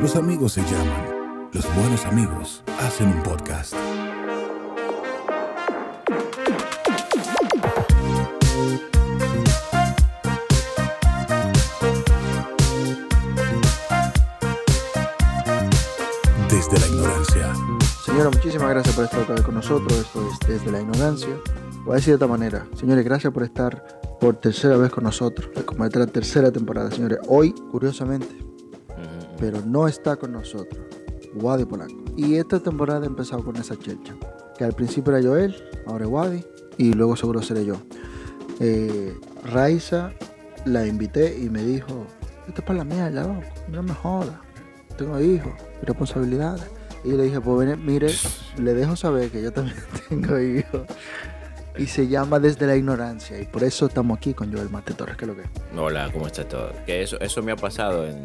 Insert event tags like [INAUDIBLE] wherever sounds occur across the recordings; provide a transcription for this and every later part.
Los amigos se llaman. Los buenos amigos hacen un podcast. Desde la ignorancia. Señora, muchísimas gracias por estar otra vez con nosotros. Esto es Desde la Ignorancia. Voy a decir de esta manera. Señores, gracias por estar por tercera vez con nosotros. La tercera temporada, señores. Hoy, curiosamente, pero no está con nosotros. Wadi Polanco. Y esta temporada he empezado con esa chelcha. Que al principio era Joel, ahora Wadi. Y luego seguro seré yo. Eh, Raiza la invité y me dijo, esto es para la mierda. No me jodas. Tengo hijos, responsabilidades. Y le dije, pues mire, le dejo saber que yo también [LAUGHS] tengo hijos. Y se llama Desde la Ignorancia. Y por eso estamos aquí con Joel Mate Torres, que es lo que es. Hola, ¿cómo está todo? Que eso, eso me ha pasado en,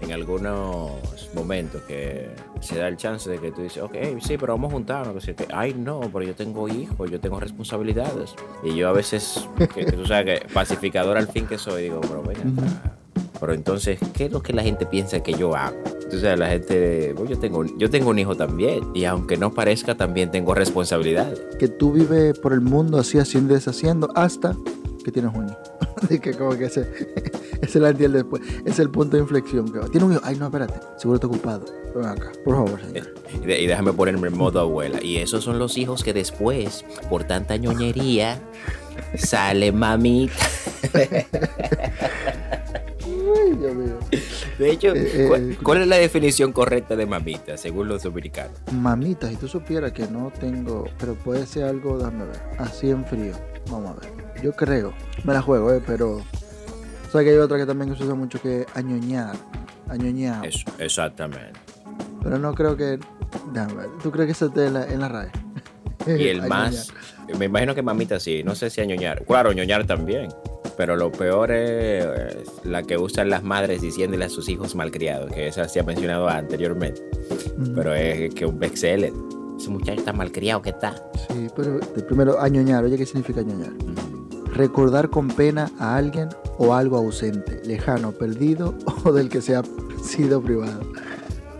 en algunos momentos que se da el chance de que tú dices, ok, sí, pero vamos a juntarnos. Que Ay, no, pero yo tengo hijos, yo tengo responsabilidades. Y yo a veces, que, que tú sabes que pacificador al fin que soy, digo, pero venga, acá. pero entonces, ¿qué es lo que la gente piensa que yo hago? Tú sabes, la gente, bueno, yo tengo, yo tengo un hijo también. Y aunque no parezca, también tengo responsabilidades. Que tú vives por el mundo así, haciendo y deshaciendo, hasta que tienes un hijo. [LAUGHS] Así que como que ese la entiende después. Es el punto de inflexión. Que, Tiene un hijo. Ay, no, espérate. Seguro está ocupado. Ven acá, por favor, señor. Y de- y déjame ponerme en modo abuela. Y esos son los hijos que después, por tanta ñoñería, sale mamita. Ay, Dios mío. De hecho, Eh, eh, ¿cuál, cuál es la definición correcta de mamita según los dominicanos? Mamita, si tú supieras que no tengo, pero puede ser algo, déjame ver, así en frío. Vamos a ver. Yo creo, me la juego, eh, pero. O sea que hay otra que también se usa mucho que es añoñar. Añoñar. Eso, exactamente. Pero no creo que. Déjame. ¿Tú crees que eso esté en la, en la RAE? Y el [LAUGHS] Añoñar. más, me imagino que mamita sí, no sé si añoñar. Claro, ñoñar también. Pero lo peor es la que usan las madres diciéndole a sus hijos malcriados, que esa se ha mencionado anteriormente. Pero es que un bestseller. Ese muchacho está malcriado que está. Sí, pero primero, añoñar. Oye, ¿qué significa añoñar? Recordar con pena a alguien o algo ausente, lejano, perdido [LAUGHS] o del que se ha sido privado.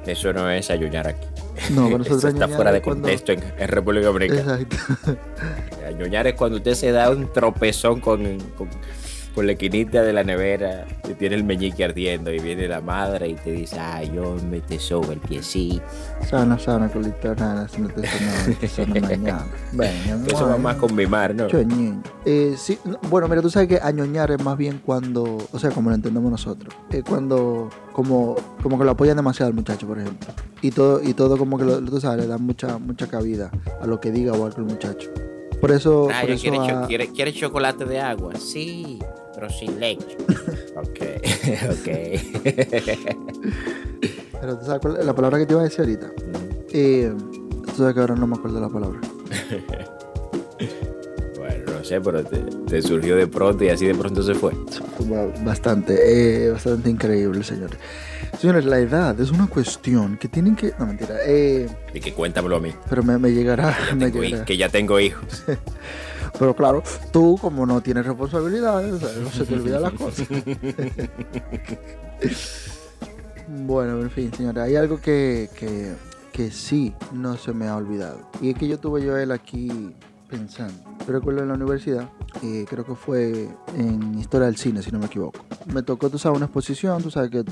Eso no es ayuñar aquí. No, pero nosotros Eso [LAUGHS] está fuera de cuando- contexto en, en República Dominicana. Exacto. Añoñar es cuando usted se da un tropezón con, con, con la esquinita de la nevera y tiene el meñique ardiendo y viene la madre y te dice, ay, yo me te sobo el piecito. Sana, sana, colita, nada, si no te sana, te sana [LAUGHS] mañana. Eso va más con mimar, ¿no? Eh, sí, no, bueno, mira, tú sabes que añoñar es más bien cuando, o sea, como lo entendemos nosotros, es cuando, como, como que lo apoyan demasiado al muchacho, por ejemplo. Y todo, y todo como que lo, tú sabes, le dan mucha, mucha cabida a lo que diga o algo el muchacho. Por eso, Ah, por yo eso quiere, cho- a- quiere- quiere chocolate de agua. Sí, pero sin leche. [LAUGHS] ok, [LAUGHS] ok. pero tú sabes cuál la palabra que te iba a decir ahorita. Eh, tú sabes que ahora no me acuerdo la palabra. [LAUGHS] bueno, no sé, pero te, te surgió de pronto y así de pronto se fue. Ba- Bastante, eh, bastante increíble, señores. Señores, la edad es una cuestión que tienen que... No, mentira. Eh, Y que cuéntamelo a mí. pero me, me llegará, Ya me tengo llegará. que ya tengo hijos. Pero claro, tú como no tienes responsabilidades, no se te olvidan las cosas. [LAUGHS] bueno, en fin, señora, hay algo que, que, que sí no se me ha olvidado. Y es que yo tuve yo a él aquí pensando. Recuerdo en la universidad, eh, creo que fue en Historia del Cine, si no me equivoco. Me tocó, tú sabes, una exposición, tú sabes que...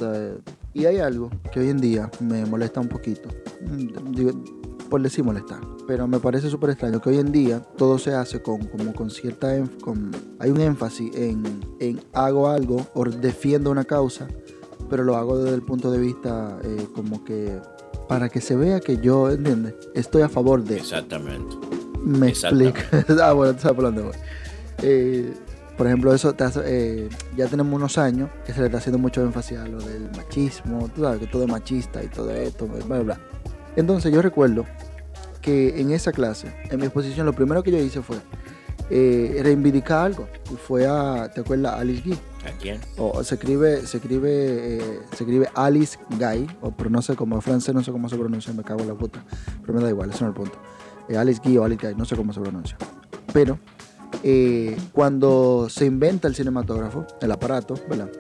Y hay algo que hoy en día me molesta un poquito. Mm, Digo, por decir molestar. Pero me parece súper extraño que hoy en día todo se hace con, como con cierta... Con, hay un énfasis en, en hago algo o defiendo una causa, pero lo hago desde el punto de vista eh, como que... Para que se vea que yo, ¿entiendes? Estoy a favor de... Exactamente. Me explico. [LAUGHS] ah, bueno, tú sabes por dónde voy. Eh, por ejemplo, eso te hace- eh, ya tenemos unos años que se le está haciendo mucho énfasis a lo del machismo, tú sabes que todo es machista y todo esto, bla, bla, bla. Entonces yo recuerdo que en esa clase, en mi exposición, lo primero que yo hice fue eh, reivindicar algo. Y fue a, ¿te acuerdas? Alice Guy. ¿A quién? O se escribe, se escribe, eh, se escribe Alice Guy, o no sé cómo, francés no sé cómo se pronuncia, me cago en la puta. Pero me da igual, ese no es el punto. Eh, Alice Guy o Alice Guy, no sé cómo se pronuncia. Pero eh, cuando se inventa el cinematógrafo, el aparato, ¿verdad?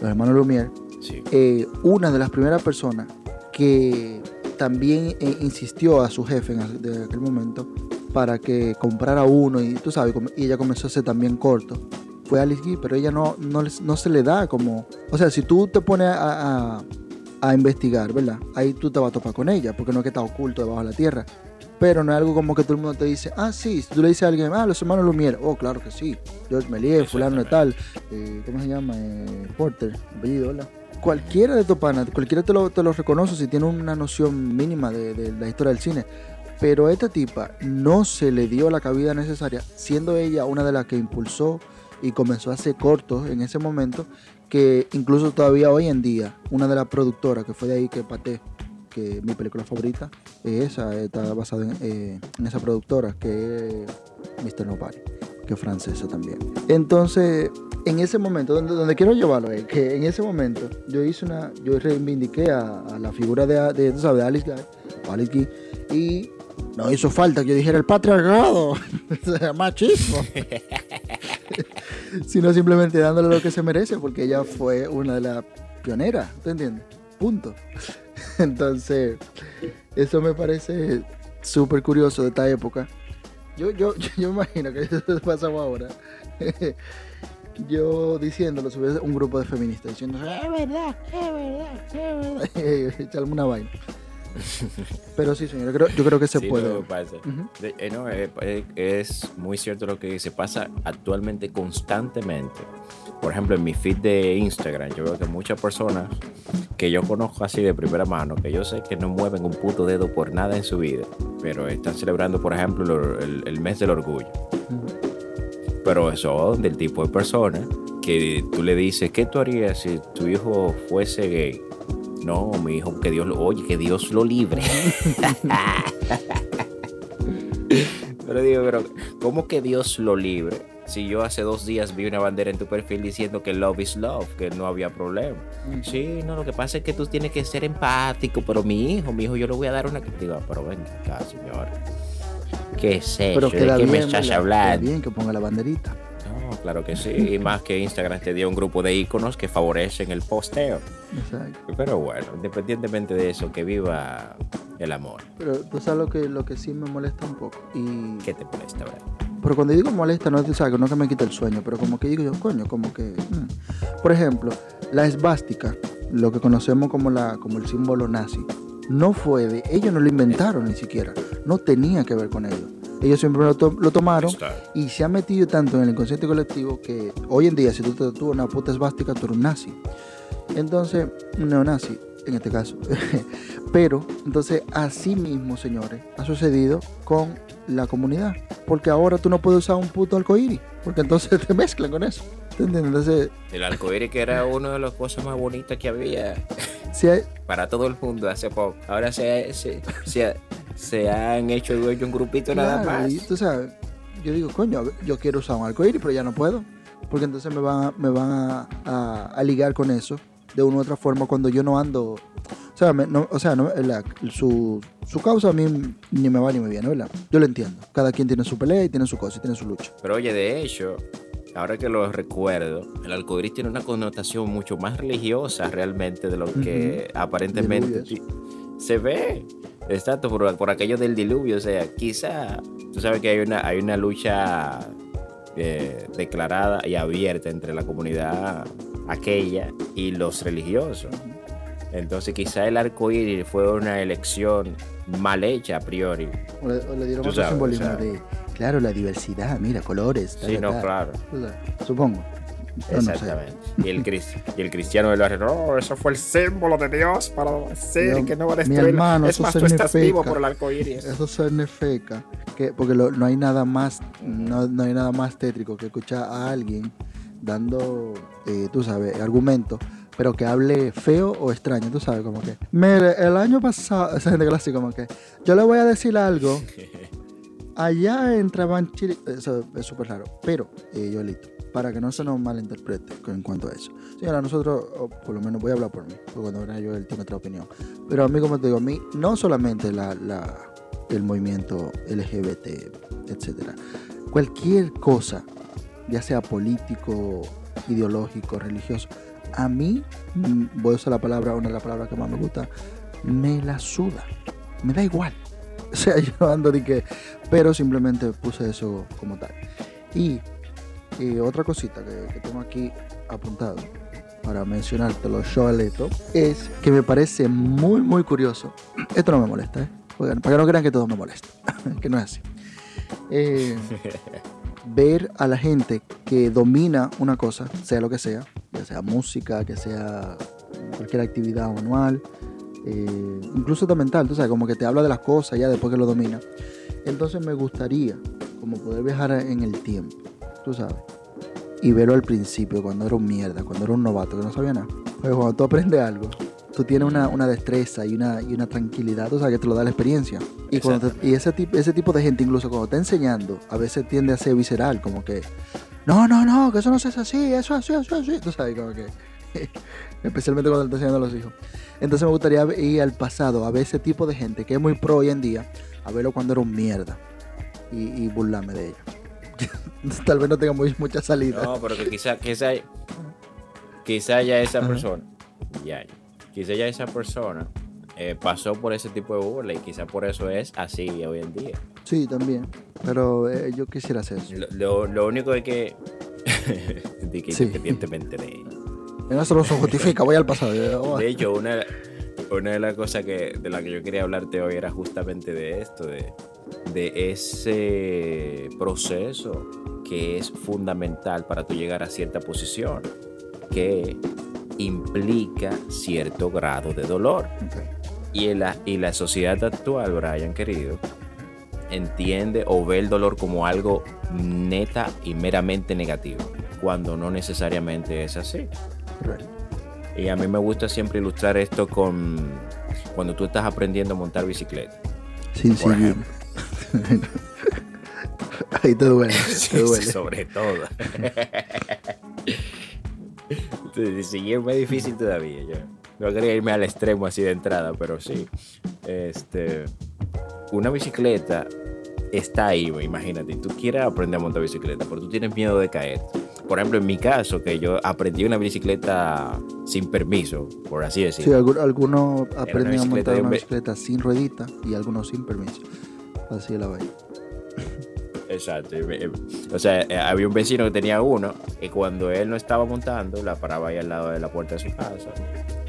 Los hermanos Lumière, Sí. eh, una de las primeras personas que también eh, insistió a su jefe en aqu- de aquel momento para que comprara uno y tú sabes, y ella comenzó a hacer también corto. Fue Alice Guy, pero ella no, no, no se le da como... O sea, si tú te pones a, a- a investigar, ¿verdad? Ahí tú te vas a topar con ella, porque no es que está oculto debajo de la tierra. Pero no es algo como que todo el mundo te dice, ah, sí, tú le dices a alguien, ah, los hermanos Lumière, oh, claro que sí, George Méliès, fulano de tal, eh, ¿cómo se llama? Eh, Porter, apellido, ¿verdad? Cualquiera de estos panas, cualquiera te lo, te lo reconoce si tiene una noción mínima de, de la historia del cine. Pero a esta tipa no se le dio la cabida necesaria, siendo ella una de las que impulsó y comenzó a hacer cortos en ese momento, que incluso todavía hoy en día, una de las productoras que fue de ahí que paté, que mi película favorita, es esa, está basada en, eh, en esa productora, que es Mr. Nobody, que es francesa también. Entonces, en ese momento, donde, donde quiero llevarlo es que en ese momento yo hice una, yo reivindiqué a, la figura de, de, de Alice Guy, Alice Guy, y no hizo falta que yo dijera el patriarcado, [LAUGHS] machismo, [LAUGHS] sino simplemente dándole lo que se merece, porque ella fue una de las pioneras, ¿te entiendes? Punto. [LAUGHS] Entonces, eso me parece súper curioso de esta época. Yo, yo, [LAUGHS] yo imagino que eso pasaba ahora. [LAUGHS] yo diciéndolo, si un grupo de feministas diciendo, es verdad, es verdad, es verdad. Echarme una vaina. [LAUGHS] Pero sí, señor, yo creo, yo creo que se Sí, puede. no, pasa. Ujú. De- eh, no, eh, eh, es muy cierto lo que se pasa actualmente constantemente. Por ejemplo, en mi feed de Instagram, yo veo que muchas personas que yo conozco así de primera mano, que yo sé que no mueven un puto dedo por nada en su vida, pero están celebrando, por ejemplo, lo- el, el mes del orgullo. Pero son del tipo de personas que tú le dices, ¿qué tú harías si tu hijo fuese gay? No, mi hijo, que Dios lo, oye, que Dios lo libre. [LAUGHS] pero digo, pero, ¿cómo que Dios lo libre? Si yo hace dos días vi una bandera en tu perfil diciendo que love is love, que no había problema. Mm. Sí, no, lo que pasa es que tú tienes que ser empático, pero mi hijo, mi hijo, yo le voy a dar una digo, pero ven acá, señor. ¿Qué es eso? Pero ¿De qué bien, me estás hablando? bien que ponga la banderita. No, claro que sí. Y más que Instagram te dio un grupo de iconos que favorecen el posteo. Exacto. Pero bueno, independientemente de eso, que viva el amor. Pero tú sabes lo que, lo que sí me molesta un poco. Y ¿Qué te molesta, verdad? Pero cuando digo molesta, no, tú sabes, no que me quita el sueño, pero como que digo yo, coño, como que... mm. Por ejemplo, la esvástica, lo que conocemos como, la, como el símbolo nazi, no fue de... Ellos no lo inventaron ni siquiera. No tenía que ver con ellos. Ellos siempre lo, to- lo tomaron y se ha metido tanto en el inconsciente colectivo que hoy en día, si tú te tatúas una puta esvástica, tú eres un nazi. Entonces, un neonazi, en este caso. [LAUGHS] Pero, entonces, así mismo, señores, ha sucedido con la comunidad. Porque ahora tú no puedes usar un puto arcoíris, porque entonces [LAUGHS] te mezclan con eso. ¿Te entiendes? Entonces, El arcoíris que era una de las cosas más bonitas que había [LAUGHS] hay, para todo el mundo hace poco. Ahora se, se, se, se han hecho dueño un grupito nada más. y tú sabes, yo digo, coño, yo quiero usar un arcoíris, pero ya no puedo. Porque entonces me van, a, me van a, a- a ligar con eso de una u otra forma cuando yo no ando. O sea, me- no- o sea no, la- su, su causa a mí ni me va ni me viene, ¿verdad? Yo lo entiendo. Cada quien tiene su pelea y tiene su cosa y tiene su lucha. Pero oye, de hecho, ahora que lo recuerdo, el arcoíris tiene una connotación mucho más religiosa realmente de lo que aparentemente se ve. Exacto, por, por aquello del diluvio. O sea, quizá, tú sabes que hay una, hay una lucha eh, declarada y abierta entre la comunidad aquella y los religiosos. Entonces quizá el arcoíris fue una elección mal hecha a priori. O le, o le dieron otro simbolismo de, claro, la diversidad, mira, colores. Sí, no, claro. Supongo. Yo no sé. Exactamente. Y, el cris- y el cristiano del barrio, no, eso fue el símbolo de Dios para decir Mi- que no va a mi destruir. hermano, es eso más, se tú estás significa- vivo por el arcoíris. Eso significa que, porque lo- no hay nada más, no, no hay nada más tétrico que escuchar a alguien dando, eh, tú sabes, argumentos, pero que hable feo o extraño, tú sabes, como que, mire, el año pasado, esa gente clásica como que, yo le voy a decir algo, [LAUGHS] allá entraban Chile, eso es súper raro, pero, eh, Yolito, para que no se nos malinterprete en cuanto a eso. Señora, nosotros, por lo menos voy a hablar por mí, porque cuando venga yo él tiene otra opinión. Pero a mí, como te digo, a mí, no solamente la, la- el movimiento LGBT, etcétera, cualquier cosa, ya sea político, ideológico, religioso, a mí, mm, voy a usar la palabra, una de las palabras que más me gusta, me la suda. Me da igual. [LAUGHS] O sea, yo ando de que, pero simplemente puse eso como tal. Y, y otra cosita que, tengo aquí apuntado para mencionártelo, Joaleto, es que me parece muy, muy curioso. [CLEARS THROAT] Esto no me molesta, ¿eh? Oigan, para que no crean que todo me molesta, [LAUGHS] que no es así. Eh, ver a la gente que domina una cosa, sea lo que sea, ya sea música, que sea cualquier actividad manual, eh, incluso de mental, tú como que te habla de las cosas ya después que lo domina. Entonces me gustaría como poder viajar en el tiempo, tú sabes, y verlo al principio, cuando era un mierda, cuando era un novato que no sabía nada. Pero cuando tú aprendes algo, tú tienes una, una destreza y una, y una tranquilidad, o sea, que te lo da la experiencia. Y, cuando te- y ese, tipo, ese tipo de gente, incluso cuando está enseñando, a veces tiende a ser visceral, como que, no, no, no, que eso no se hace así, eso es así, eso es así. Tú sabes, como que, [LAUGHS] especialmente cuando está enseñando a los hijos. Entonces me gustaría ir al pasado, a ver ese tipo de gente que es muy pro hoy en día, a verlo cuando era un mierda y, y burlarme de ello. [LAUGHS] Tal vez no tenga muy, mucha salida. No, pero que quizá, quizá, quizá ya esa Ajá. persona, ya, quizá ya esa persona eh, pasó por ese tipo de burla y quizá por eso es así hoy en día. Sí, también. Pero eh, yo quisiera hacer eso. Lo, lo- lo único es que, [LAUGHS] de que Sí. independientemente de, no se justifica, voy al pasado. Yo- [LAUGHS] de hecho, una, una de las cosas que, de la que yo quería hablarte hoy era justamente de esto, de, de ese proceso que es fundamental para tú llegar a cierta posición, que implica cierto grado de dolor. Y, en la, y la sociedad actual, Brian, querido, entiende o ve el dolor como algo neta y meramente negativo, cuando no necesariamente es así. Correcto. Y a mí me gusta siempre ilustrar esto con cuando tú estás aprendiendo a montar bicicleta. Por seguir. Ahí te duele, [LAUGHS] te duele. Sobre todo. Sí, es muy difícil todavía. Yo no quería irme al extremo así de entrada, pero sí. Este, una bicicleta está ahí, imagínate. Tú quieres aprender a montar bicicleta, pero tú tienes miedo de caer. Por ejemplo, en mi caso, que yo aprendí una bicicleta sin permiso, por así Sí, decirlo. algu- algunos aprenden a montar una bicicleta sin ruedita y algunos sin permiso. Así la vaina. Exacto. eh, O sea, eh, había un vecino que tenía uno y cuando él no estaba montando, la paraba ahí al lado de la puerta de su casa.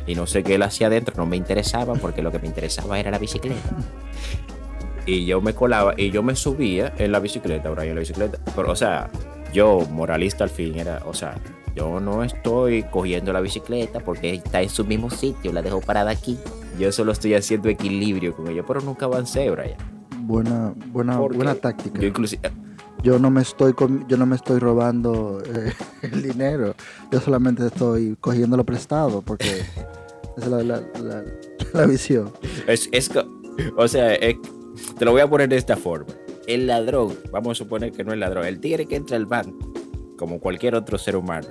Y no sé qué él hacía adentro, no me interesaba porque lo que me interesaba era la bicicleta. Y yo me colaba y yo me subía en la bicicleta, Brian, en la bicicleta. Pero, o sea, yo, moralista al fin, era, o sea, yo no estoy cogiendo la bicicleta porque está en su mismo sitio, la dejo parada aquí. Yo solo estoy haciendo equilibrio con ella, pero nunca avancé, Brian. Buena, buena, Porque buena táctica. Yo inclusive, Yo no me estoy yo no me estoy robando eh, [LAUGHS] el dinero. Yo solamente estoy cogiéndolo prestado porque [LAUGHS] esa es la, la, la- la visión. Es, es o sea, es- te lo voy a poner de esta forma. El ladrón, vamos a suponer que no es ladrón, el tigre que entra al banco, como cualquier otro ser humano,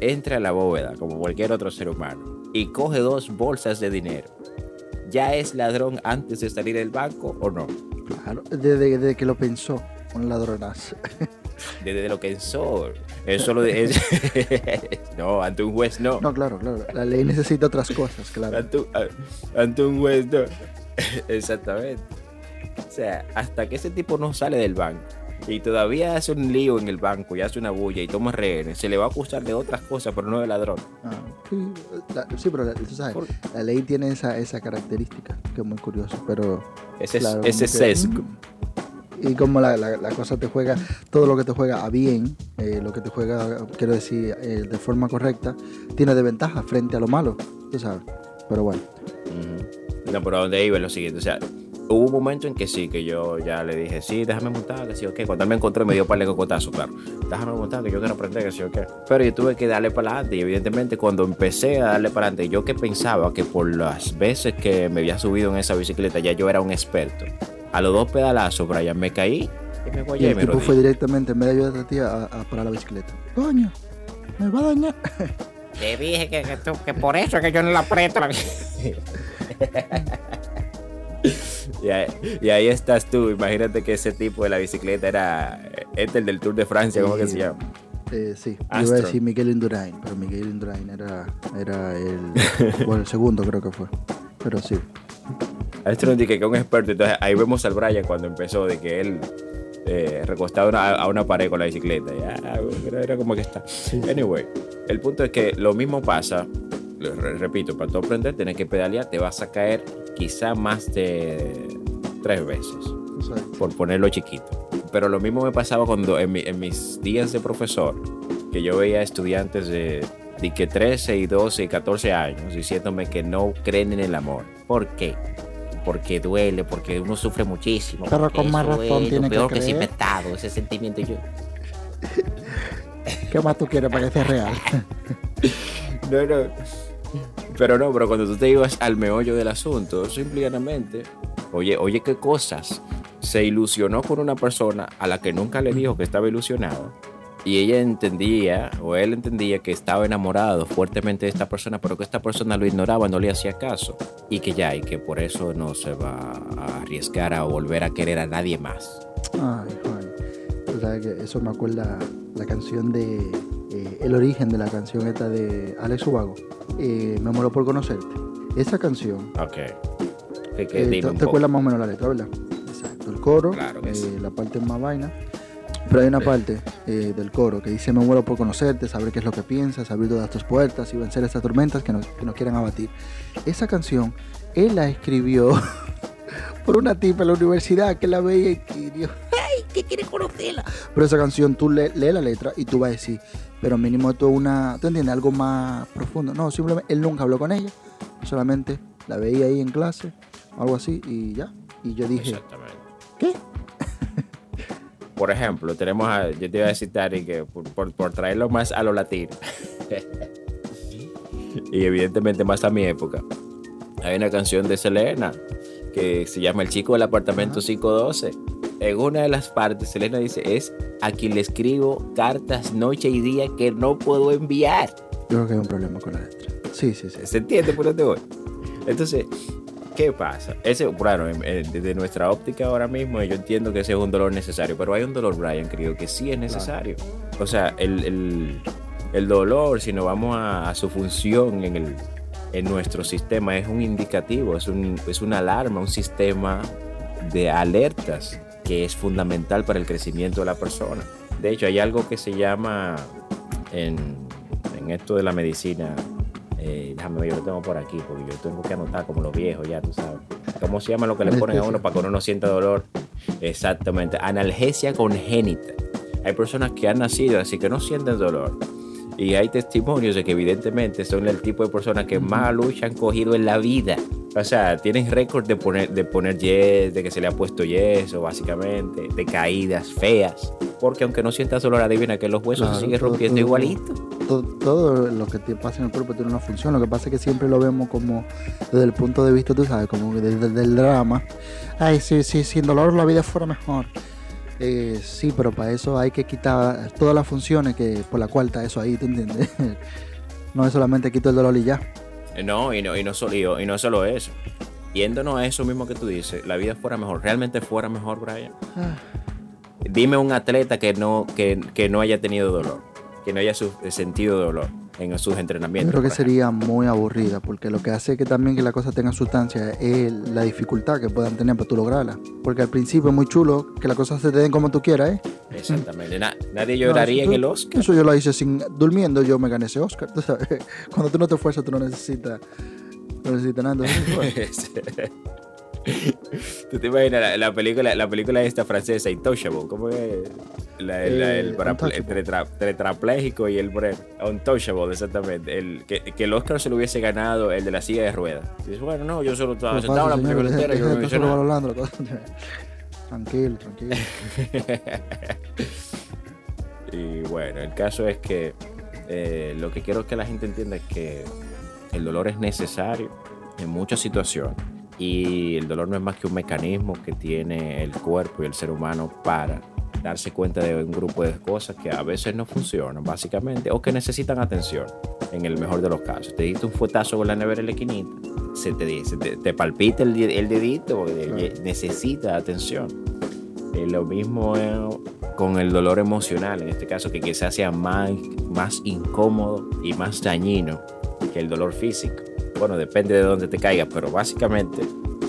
entra a la bóveda, como cualquier otro ser humano, y coge dos bolsas de dinero. ¿Ya es ladrón antes de salir del banco o no? Claro, desde, desde que lo pensó, un ladronazo. [LAUGHS] Desde lo que pensó. Eso lo de- es- [LAUGHS] no, ante un juez no. No, claro, claro. La ley necesita otras cosas, claro. Ante, ante un juez, no. [LAUGHS] Exactamente. O sea, hasta que ese tipo no sale del banco y todavía hace un lío en el banco y hace una bulla y toma rehenes, se le va a acusar de otras cosas, pero no de ladrón. Ah, sí, la- sí, pero la, tú sabes, Por- la ley tiene esa, esa característica que es muy curioso, pero Ese, es- Claro, ese sesgo. y como la, la- cosa te juega, todo lo que te juega a bien, eh, lo que te juega, quiero decir, eh, de forma correcta, tiene de ventaja frente a lo malo, tú sabes. Pero bueno, Ujú. No, pero a dónde iba es lo siguiente. O sea, hubo un momento en que sí, que yo ya le dije, sí, déjame montar, que sí, ok. Cuando él me encontró, me dio par de cocotazos, claro. Déjame montar, que yo quiero aprender, que sí, ok. Pero yo tuve que darle para adelante. Y evidentemente, cuando empecé a darle para adelante, yo que pensaba que por las veces que me había subido en esa bicicleta, ya yo era un experto. A los dos pedalazos, Brian, me caí y me y guayé. el me tipo fue directamente, en vez de ayudar a ti a, a parar la bicicleta. Coño, me va a dañar. Te dije que, que, tú- que por eso es que yo no la aprieto. la- [LAUGHS] [LAUGHS] [LAUGHS] Y ahí, y ahí estás tú. Imagínate que ese tipo de la bicicleta era este el del Tour de Francia, ¿cómo que se llama? Eh, sí, yo iba a Astro. decir Miguel Indurain, pero Miguel Indurain era, era el, [LAUGHS] bueno, el segundo creo que fue. Pero sí, Astro que es un experto. Entonces ahí vemos al Brian cuando empezó de que él eh, recostado a una, a una pared con la bicicleta. Ya, era, era como que está. Anyway, el punto es que lo mismo pasa. Repito, para tú aprender, tienes que pedalear, te vas a caer quizá más de tres veces. exacto. por ponerlo chiquito. Pero lo mismo me pasaba cuando en, mi- en mis días de profesor, que yo veía estudiantes de, de que 13 y 12 y 14 años diciéndome que no creen en el amor. ¿Por qué? Porque duele, porque uno sufre muchísimo. Pero con más razón es tiene lo que peor que, ha creer. inventado, ese sentimiento. Yo, ¿Qué más tú quieres para que sea real? [LAUGHS] no, no. Pero no, pero cuando tú te ibas al meollo del asunto, simplemente, oye, oye, qué cosas. Se ilusionó con una persona a la que nunca le dijo que estaba ilusionado. Y ella entendía, o él entendía que estaba enamorado fuertemente de esta persona, pero que esta persona lo ignoraba, no le hacía caso. Y que ya, y que por eso no se va a arriesgar a volver a querer a nadie más. Ay, Juan. Tú sabes que eso me acuerda la canción de. Eh, el origen de la canción esta de Alex Ubago. Eh, me muero por conocerte. Esa canción. Ok. Eh, te, acuerdas más o menos la letra, ¿verdad? Exacto. El coro, Claro que eh, sí. la parte más vaina. Pero hay una parte eh, del coro que dice: Me muero por conocerte, saber qué es lo que piensas, abrir todas tus puertas y vencer estas tormentas que nos, que nos quieran abatir. Esa canción, él la escribió [LAUGHS] por una tipa en la universidad que la veía y que Dios, ¡ay! que quiere conocerla. Pero esa canción tú le- lees la letra y tú vas a decir, pero mínimo esto es una, ¿tú entiendes? Algo más profundo. No, simplemente él nunca habló con ella, solamente la veía ahí en clase, algo así y ya. Y yo dije, Exactamente. ¿qué? [LAUGHS] Por ejemplo, tenemos a, yo te iba a citar y que por, por- por traerlo más a lo latino. [LAUGHS] y evidentemente más a mi época. Hay una canción de Selena que se llama El chico del apartamento 512. En una de las partes, Selena dice, es a quien le escribo cartas noche y día que no puedo enviar. yo creo que hay un problema con la letra. Sí, sí, sí. ¿Se entiende por dónde voy? Entonces, ¿qué pasa? Ese, bueno, en- en- desde nuestra óptica ahora mismo, yo entiendo que ese es un dolor necesario, pero hay un dolor, Brian, creo que sí es necesario. O sea, el, el- el dolor, si nos vamos a, a su función en, el, en nuestro sistema, es un indicativo, es, un, es una alarma, un sistema de alertas que es fundamental para el crecimiento de la persona. De hecho, hay algo que se llama en, en esto de la medicina. eh, déjame ver, yo lo tengo por aquí, porque yo tengo que anotar como los viejos, ya tú sabes. ¿Cómo se llama lo que le ponen a uno para que uno no sienta dolor? Exactamente, analgesia congénita. Hay personas que han nacido así que no sienten dolor. Y hay testimonios de que evidentemente son el tipo de personas que más lucha han cogido en la vida. O sea, tienen récord de poner, de poner yes, de que se le ha puesto yeso, básicamente, de caídas feas. Porque aunque no sientas dolor, adivina que los huesos Claro, se siguen rompiendo todo- igualito. todo, todo lo que te pasa en el cuerpo tiene una función. Lo que pasa es que siempre lo vemos como desde el punto de vista, tú sabes, como desde, desde el drama. Ay, sí, sí, sin dolor la vida fuera mejor. Eh, sí, pero para eso hay que quitar todas las funciones que por la cual está eso ahí, ¿tú entiendes? [LAUGHS] no es solamente quito el dolor y ya. Eh, No, y no, y no, solo, y, y no solo eso. Yéndonos a eso mismo que tú dices, la vida fuera mejor, realmente fuera mejor, Brian. Ah. Dime un atleta que no, que, que no haya tenido dolor, que no haya su- sentido dolor en sus Yo entrenamientos. creo que sería muy aburrida, porque lo que hace que también que la cosa tenga sustancia es la dificultad que puedan tener para tú lograrla. Porque al principio es muy chulo que las cosas se te den como tú quieras, ¿eh? Exactamente. Na- nadie lloraría No, en eso- el Oscar. Eso yo lo hice sin durmiendo, yo me gané ese Oscar. tú sabes. [LAUGHS] Cuando tú no te esfuerzas, tú no necesitas, no necesitas nada. Entonces, [LAUGHS] bueno, ¿Tú te imaginas la, la película, la película esta francesa, Intouchable? ¿Cómo es? La- el, Eh, el para- Untouchable. el tetra- tetrapléjico y el Untouchable, exactamente. El, que, que el Oscar se lo hubiese ganado el de la silla de ruedas. Dices, bueno, no, yo solo estaba sentado en la película entera, yo no [LAUGHS] cosa. Tranquilo, tranquilo. [LAUGHS] y bueno, el caso es que eh, lo que quiero que la gente entienda es que el dolor es necesario en muchas situaciones y el dolor no es más que un mecanismo que tiene el cuerpo y el ser humano para darse cuenta de un grupo de cosas que a veces no funcionan básicamente o que necesitan atención en el mejor de los casos. Te diste un fuetazo con la nevera en la esquinita, se te, dice, te, te palpita el, el dedito porque Claro. necesita atención. Eh, lo mismo eh, con el dolor emocional, en este caso, que quizás sea más, más incómodo y más dañino que el dolor físico. Bueno, depende de dónde te caiga, pero básicamente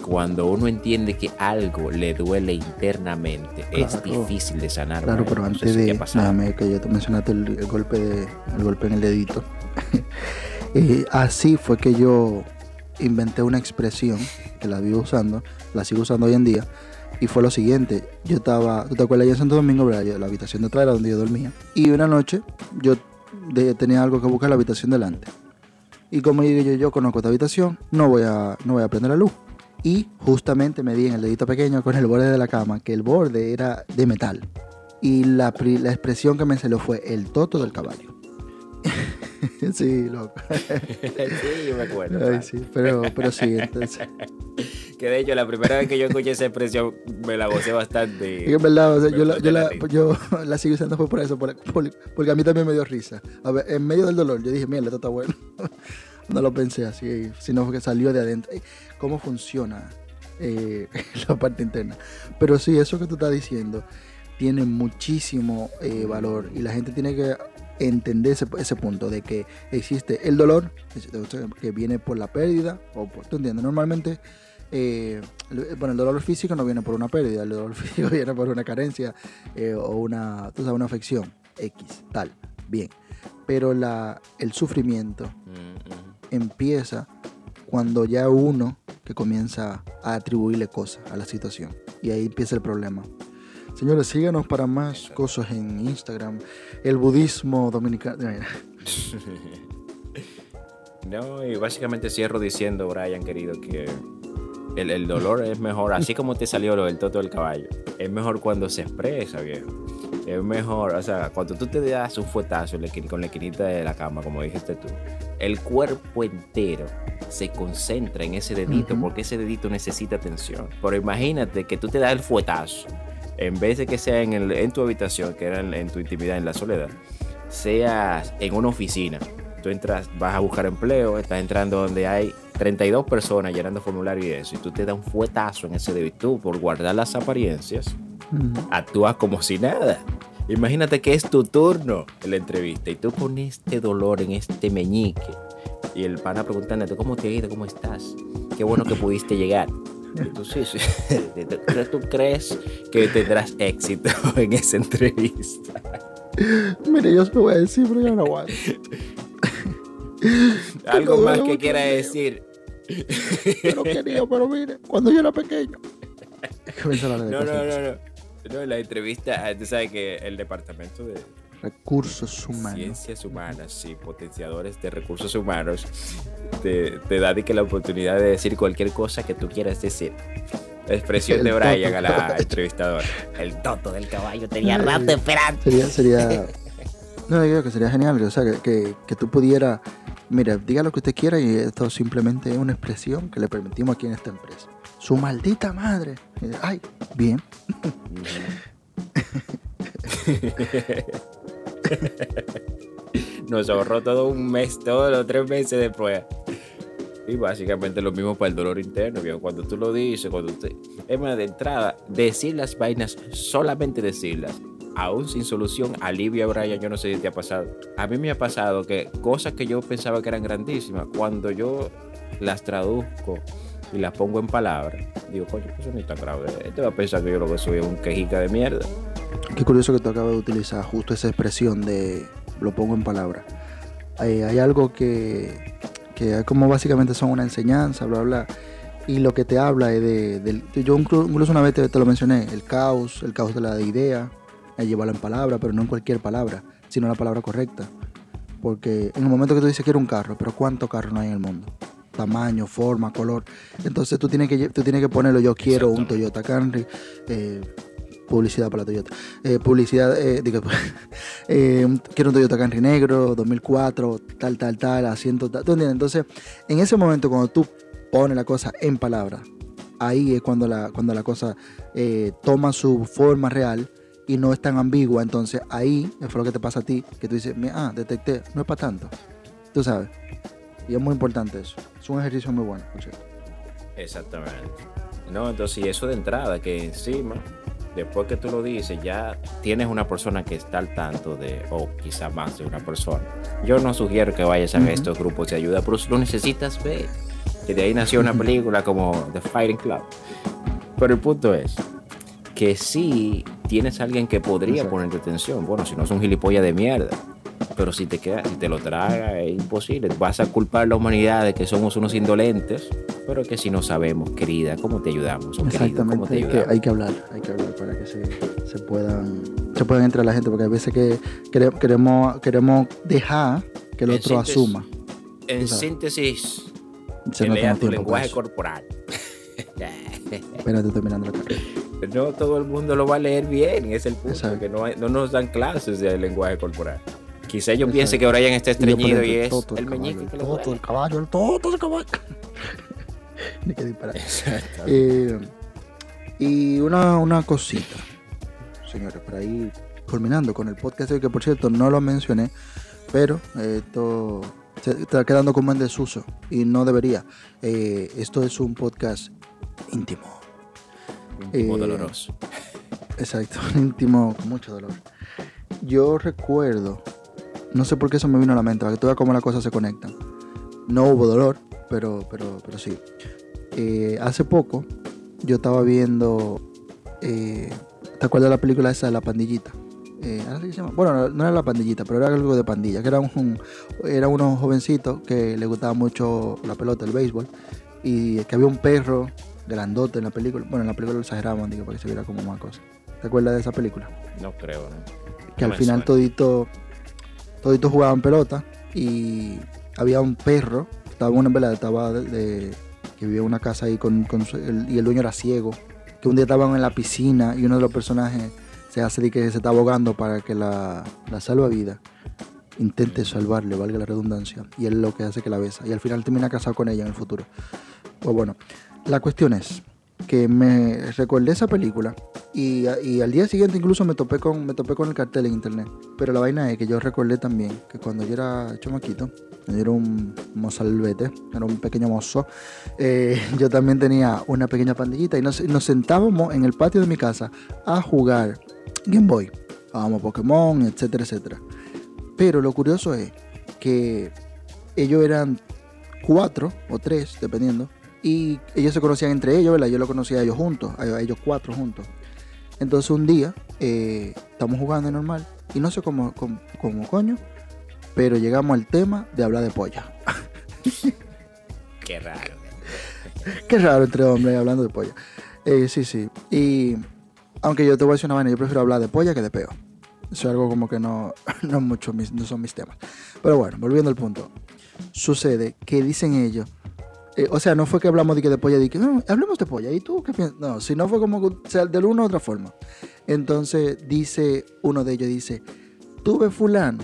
cuando uno entiende que algo le duele internamente, es difícil de sanar. Claro, pero antes de. Déjame que ya te mencionaste el, el golpe de, el golpe en el dedito. [LAUGHS] Eh, así fue que yo inventé una expresión que la vivo usando, la sigo usando hoy en día. Y fue lo siguiente, yo estaba, ¿tú te acuerdas allá en Santo Domingo, verdad? Yo- la habitación de atrás era donde yo dormía. Y una noche yo de- tenía algo que buscar en la habitación delante. Y como yo, yo, yo conozco esta habitación, no voy, a, no voy a prender la luz. Y justamente me di en el dedito pequeño con el borde de la cama, que el borde era de metal. Y la, la expresión que me salió fue el toto del caballo. [LAUGHS] sí, loco. [LAUGHS] sí, yo me acuerdo. Ay, sí, pero, pero sí, entonces. [LAUGHS] Que de hecho, la primera vez que yo escuché esa expresión, me la gocé bastante. Es que en verdad, o sea, yo, la, yo, la yo la sigo usando fue por eso, por- por- porque a mí también me dio risa. A ver, en medio del dolor, yo dije, mira, esto está bueno. no lo pensé así, sino que salió de adentro. ¿Cómo funciona eh, la parte interna? Pero sí, eso que tú estás diciendo tiene muchísimo eh, valor y la gente tiene que entender ese, ese punto de que existe el dolor que viene por la pérdida o por, ¿tú entiendes? Normalmente eh, el- bueno, el dolor físico no viene por una pérdida, el dolor [LAUGHS] físico viene por una carencia eh, o una, tú sabes, una afección X, tal, bien. Pero la, el sufrimiento Mm, mm. empieza cuando ya uno que comienza a atribuirle cosas a la situación. Y ahí empieza el problema. Señores, síganos para más cosas en Instagram. El budismo dominicano. [LAUGHS] No, y básicamente cierro diciendo, Brian, querido, que el, el dolor es mejor, así como te salió lo del toto del caballo, es mejor cuando se expresa, viejo. Es mejor, o sea, cuando tú te das un fuetazo con la esquinita de la cama, como dijiste tú, el cuerpo entero se concentra en ese dedito porque ese dedito necesita atención. Pero imagínate que tú te das el fuetazo, en vez de que sea en, el- en tu habitación, que era en, en tu intimidad, en la soledad, seas en una oficina. Tú entras, vas a buscar empleo, estás entrando donde hay 32 personas llenando formulario y eso, y tú te das un fuetazo en ese dedito tú, por guardar las apariencias, mm, actúas como si nada. Imagínate que es tu turno en la entrevista y tú con este dolor en este meñique y el pana preguntándote cómo te ha ido, cómo estás, qué bueno que pudiste llegar. Tú, sí, sí. [LAUGHS] ¿Tú- ¿Tú crees que tendrás éxito [LAUGHS] en esa entrevista? Mire, yo se lo voy a decir, pero yo no aguanto. [LAUGHS] Algo más que quiera el decir. Yo no quería, pero mire, cuando yo era pequeño. No, no, no, no. No, en la entrevista, ah, tú sabes que el departamento de Recursos humanos. ciencias humanas y potenciadores de recursos humanos te, te da de que la oportunidad de decir cualquier cosa que tú quieras decir. La expresión El de Brian a la entrevistadora. El toto del caballo tenía rato esperando. Sería, sería. [LAUGHS] No, yo creo que sería genial, o sea, que, que, que tú pudieras. Mira, diga lo que usted quiera y esto simplemente es una expresión que le permitimos aquí en esta empresa. Su maldita madre. Ay, bien. [LAUGHS] [LAUGHS] Nos ahorró todo un mes, todos los tres meses de prueba. Y básicamente lo mismo para el dolor interno, viejo. Cuando tú lo dices, cuando usted... Es más, de entrada, decir las vainas, solamente decirlas, aún sin solución, alivia, Brian. Yo no sé si te ha pasado. A mí me ha pasado que cosas que yo pensaba que eran grandísimas, cuando yo las traduzco y las pongo en palabras, digo, coño, eso no es tan grave. Este va a pensar que yo lo que soy es un quejica de mierda. Qué curioso que tú acabas de utilizar justo esa expresión de lo pongo en palabras. Hay, hay algo que, que como básicamente son una enseñanza, bla, bla. Y lo que te habla es de, yo inclu- incluso una vez te, te lo mencioné, el caos, el caos de la idea, el llevarlo en palabra, pero no en cualquier palabra, sino la palabra correcta. Porque en el momento que tú dices quiero un carro, pero ¿cuántos carros no hay en el mundo? Tamaño, forma, color. Entonces tú tienes que, tú tienes que ponerlo, yo quiero un Toyota Camry, eh, publicidad para Toyota. Eh, publicidad, eh, digo, [LAUGHS] eh, quiero un Toyota Camry negro, 2004, tal, tal, tal, asiento, tal. ¿Tú entiendes? Entonces, en ese momento, cuando tú pones la cosa en palabras, ahí es cuando la, cuando la cosa eh, toma su forma real y no es tan ambigua. Entonces, ahí fue lo que te pasa a ti, que tú dices, "Mira, ah, detecté, no es para tanto. Tú sabes. Y es muy importante eso. Es un ejercicio muy bueno, por. Exactamente. No, entonces, y eso de entrada, que encima después que tú lo dices, ya tienes una persona que está al tanto de, o quizá más de una persona. Yo no sugiero que vayas a Ujú. estos grupos de ayuda, pero si lo necesitas, ve. Que de ahí nació una [LAUGHS] película como The Fighting Club. Pero el punto es que sí tienes a alguien que podría Exacto. ponerte atención. Bueno, si no es un gilipollas de mierda. Pero si te queda, si te lo traga, es imposible. Vas a culpar a la humanidad de que somos unos indolentes, pero que si no sabemos, querida, ¿cómo te ayudamos? O querido, ¿cómo Exactamente, te hay que, hay que hablar, hay que hablar para que se, se puedan se puedan entrar la gente, porque hay veces que quere- queremos, queremos dejar que el En otro síntesis- asuma. En síntesis, Se tu lenguaje eso. corporal. [LAUGHS] Espérate, estoy mirando la cara. no todo el mundo lo va a leer bien, es el punto, Exacto. que no, hay- no nos dan clases de lenguaje corporal. Quizá ellos Exacto. piensen que Brian está yo estreñido y es toto el caballo, meñique que el toto el caballo, el toto el caballo. [LAUGHS] Ni que disparar. Exacto. Eh, y una, una cosita, señores, para ir culminando con el podcast que por cierto no lo mencioné, pero eh, esto se está quedando como en desuso y no debería. Eh, esto es un podcast íntimo. Íntimo eh, doloroso. Exacto, un [LAUGHS] íntimo con mucho dolor. Yo recuerdo, no sé por qué eso me vino a la mente, para que tú veas cómo las cosas se conectan. No hubo dolor, pero, pero, pero sí. Eh, hace poco yo estaba viendo, eh, ¿te acuerdas de la película esa de la pandillita? Eh, ¿ahora sí que se llama? Bueno, no, era la pandillita, pero era algo de pandilla, que era un, era unos jovencitos que le gustaba mucho la pelota, el béisbol, y que había un perro grandote en la película. Bueno, en la película lo exageraban, digo, para que se viera como más cosa. ¿Te acuerdas de esa película? No creo, ¿no? Que No al final suena. todito, todito jugaban pelota y había un perro, estaba una velada, estaba de, que vivía en una casa ahí con, y el dueño era ciego, que un día estaban en la piscina y uno de los personajes se hace de que se está ahogando para que la, la salvavidas intente salvarle, valga la redundancia, y él lo que hace que la besa y al final termina casado con ella en el futuro. Pues bueno, la cuestión es que me recordé esa película y, y al día siguiente incluso me topé con me topé con el cartel en internet. Pero la vaina es que yo recordé también que cuando yo era chamaquito, yo era un mozalbete, era un pequeño mozo, eh, [LAUGHS] yo también tenía una pequeña pandillita y nos, nos sentábamos en el patio de mi casa a jugar Game Boy. Jugábamos Pokémon, etcétera, etcétera. Pero lo curioso es que ellos eran cuatro o tres, dependiendo, y ellos se conocían entre ellos, ¿verdad? Yo lo conocía a ellos juntos, a ellos cuatro juntos. Entonces un día eh, estamos jugando normal y no sé cómo, cómo, cómo coño, pero llegamos al tema de hablar de polla. [LAUGHS] Qué raro. Qué raro entre hombres hablando de polla. Eh, sí, sí. Y aunque yo te voy a decir una vaina, yo prefiero hablar de polla que de peo. Eso es algo como que no, [LAUGHS] no, mucho mis- no son mis temas. Pero bueno, volviendo al punto. Sucede que dicen ellos. Eh, o sea, no fue que hablamos de que de polla, de que "No, hablemos de polla. ¿Y tú qué piensas? No, sino fue como que, o sea, de una u otra forma. Entonces dice, uno de ellos dice, tuve fulano,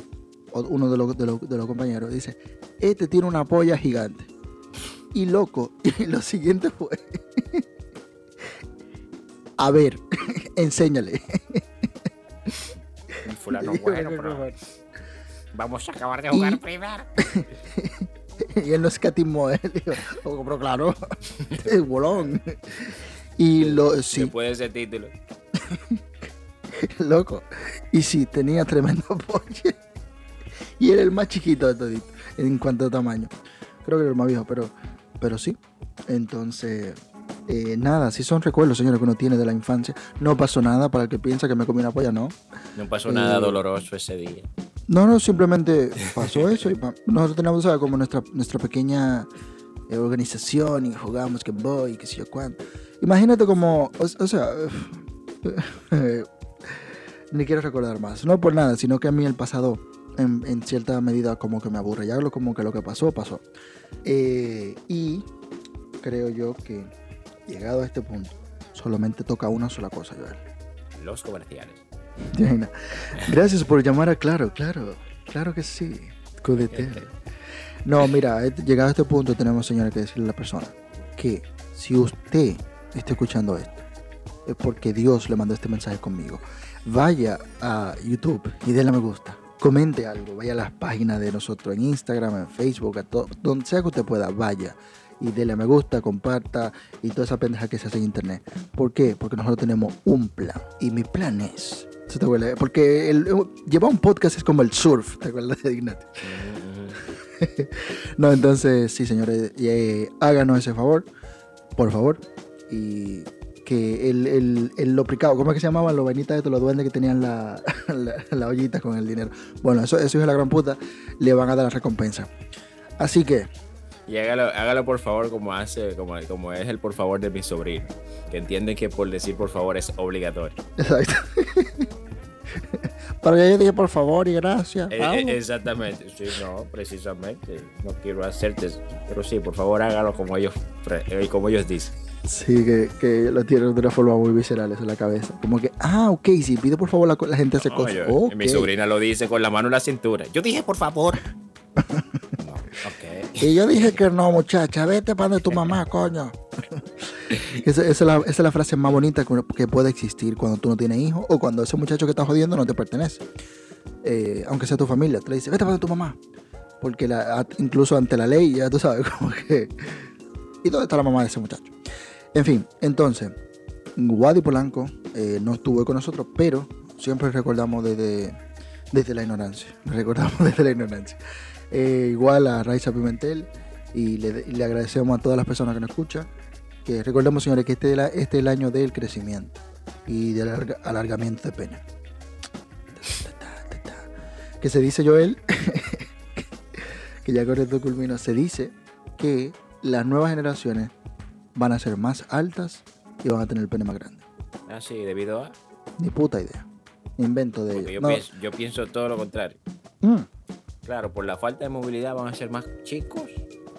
o uno de los, de los, de los compañeros, dice, este tiene una polla gigante. Y loco, [LAUGHS] y lo siguiente fue, [LAUGHS] a ver, [LAUGHS] enséñale. Fulano bueno, pero. Vamos a acabar de jugar Y- primero. [LAUGHS] y él no escatimó, él dijo, "Oh, pero claro, [LAUGHS] es bolón. Y lo, sí, después de ese título. [LAUGHS] loco. Y sí, tenía tremendo pollo. Y era el más chiquito de todito, en cuanto a tamaño. Creo que era el más viejo, pero, pero sí. Entonces, eh, nada, sí son recuerdos, señores, que uno tiene de la infancia. No pasó nada para el que piensa que me comí una polla, no. No pasó nada Eh, doloroso ese día. No, no, simplemente pasó eso y nosotros teníamos, ¿sabes? Como nuestra, nuestra pequeña eh, organización y jugábamos Game Boy y qué sé yo cuánto. Imagínate como, o, o sea, [LAUGHS] ni quiero recordar más, no por nada, sino que a mí el pasado en, en cierta medida como que me aburre, ya lo como que lo que pasó, pasó. Eh, y creo yo que llegado a este punto, solamente toca una sola cosa, Joel. Los comerciales. [LAUGHS] Gracias por llamar a Claro, claro, claro que sí. No, mira, eh, llegado a este punto tenemos, señores, que decirle a la persona que si usted está escuchando esto, es porque Dios le mandó este mensaje conmigo. Vaya a YouTube y déle me gusta. Comente algo, vaya a las páginas de nosotros en Instagram, en Facebook, a to- donde sea que usted pueda, vaya y dele a me gusta, comparta y toda esa pendeja que se hace en internet. ¿Por qué? Porque nosotros tenemos un plan. Y mi plan es. ¿Se te acuerda? Porque el, llevar un podcast es como el surf, ¿te acuerdas de Ignatius? [LAUGHS] no, entonces, sí, señores, eh, háganos ese favor, por favor. Y que el, el, el lopricado, ¿cómo es que se llamaban los vainitas de los duendes que tenían la, [LAUGHS] la, la ollita con el dinero? Bueno, eso, eso es la gran puta, le van a dar la recompensa. Así que, Y hágalo, hágalo por favor como hace, como, como es el por favor de mi sobrino. Que entienden que por decir por favor es obligatorio. exacto. Pero yo dije por favor y gracias. Eh, eh, exactamente, sí, no, precisamente. No quiero hacerte, pero sí, por favor hágalo como ellos, eh, como ellos dicen. Sí, que, que lo tienen de una forma muy visceral eso en la cabeza. Como que, ah, ok, si pide por favor la, gente hace No, cosas. yo-. Mi sobrina lo dice con la mano en la cintura. Yo dije por favor. [LAUGHS] Y yo dije que no, muchacha, vete para donde tu mamá, [LAUGHS] coño. esa, esa es la, esa es la frase más bonita que, puede existir cuando tú no tienes hijos o cuando ese muchacho que está jodiendo no te pertenece. Eh, aunque sea tu familia, te le dice, vete para donde tu mamá. Porque la- incluso ante la ley, ya tú sabes, [LAUGHS] como que... ¿Y dónde está la mamá de ese muchacho? En fin, entonces, Wadi Polanco eh, no estuvo con nosotros, pero siempre recordamos desde, desde la ignorancia. Recordamos [LAUGHS] desde la ignorancia. Eh, igual a Raiza Pimentel y le, agradecemos a todas las personas que nos escuchan. Que recordemos, señores, que este, este es el año del crecimiento y del alarga- alargamiento de pena. Que se dice, Joel, [LAUGHS] que ya con esto culmino, se dice que las nuevas generaciones van a ser más altas y van a tener el pene más grande. Ah, sí, debido a. Ni puta idea. Invento de Porque ellos. yo, No, pienso, yo pienso todo lo contrario. mm, Claro, por la falta de movilidad van a ser más chicos.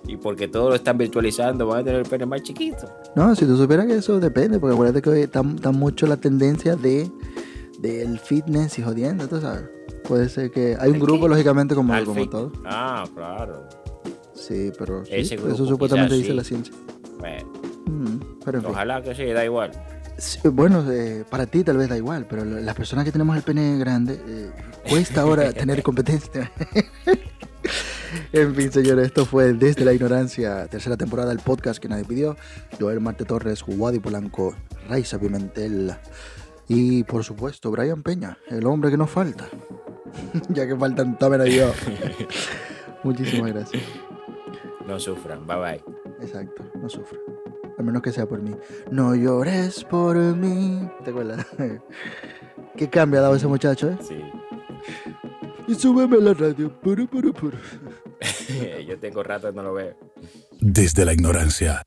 Y porque todo lo están virtualizando, van a tener el pene más chiquito. No, si tú supieras que eso depende, porque acuérdate que hoy está, está mucho la tendencia de del fitness y jodiendo, tú sabes. Puede ser que hay un ¿El grupo, qué? lógicamente, como, Al como fin. todo. Ah, claro. Sí, pero sí, Ese grupo eso supuestamente dice sí. la ciencia. Bueno, Mm, pero en fin. ojalá que sí, da igual. Bueno, eh, para ti tal vez da igual, pero la- las personas que tenemos el pene grande, eh, cuesta ahora [LAUGHS] tener competencia. [LAUGHS] en fin, señores, esto fue Desde la Ignorancia, tercera temporada del podcast que nadie pidió. Joel Marte Torres, Wadi Polanco, Raiza Pimentel y, por supuesto, Brian Peña, el hombre que nos falta. [LAUGHS] ya que faltan Tamer y yo. Muchísimas gracias. No sufran, bye bye. Exacto, no sufra. Al menos que sea por mí. No llores por mí. ¿Te acuerdas? [LAUGHS] ¿Qué cambio ha dado ese muchacho, eh? Sí. Y súbeme a la radio. Puru, puru, puru. [LAUGHS] Yo tengo rato no lo veo. Desde la ignorancia.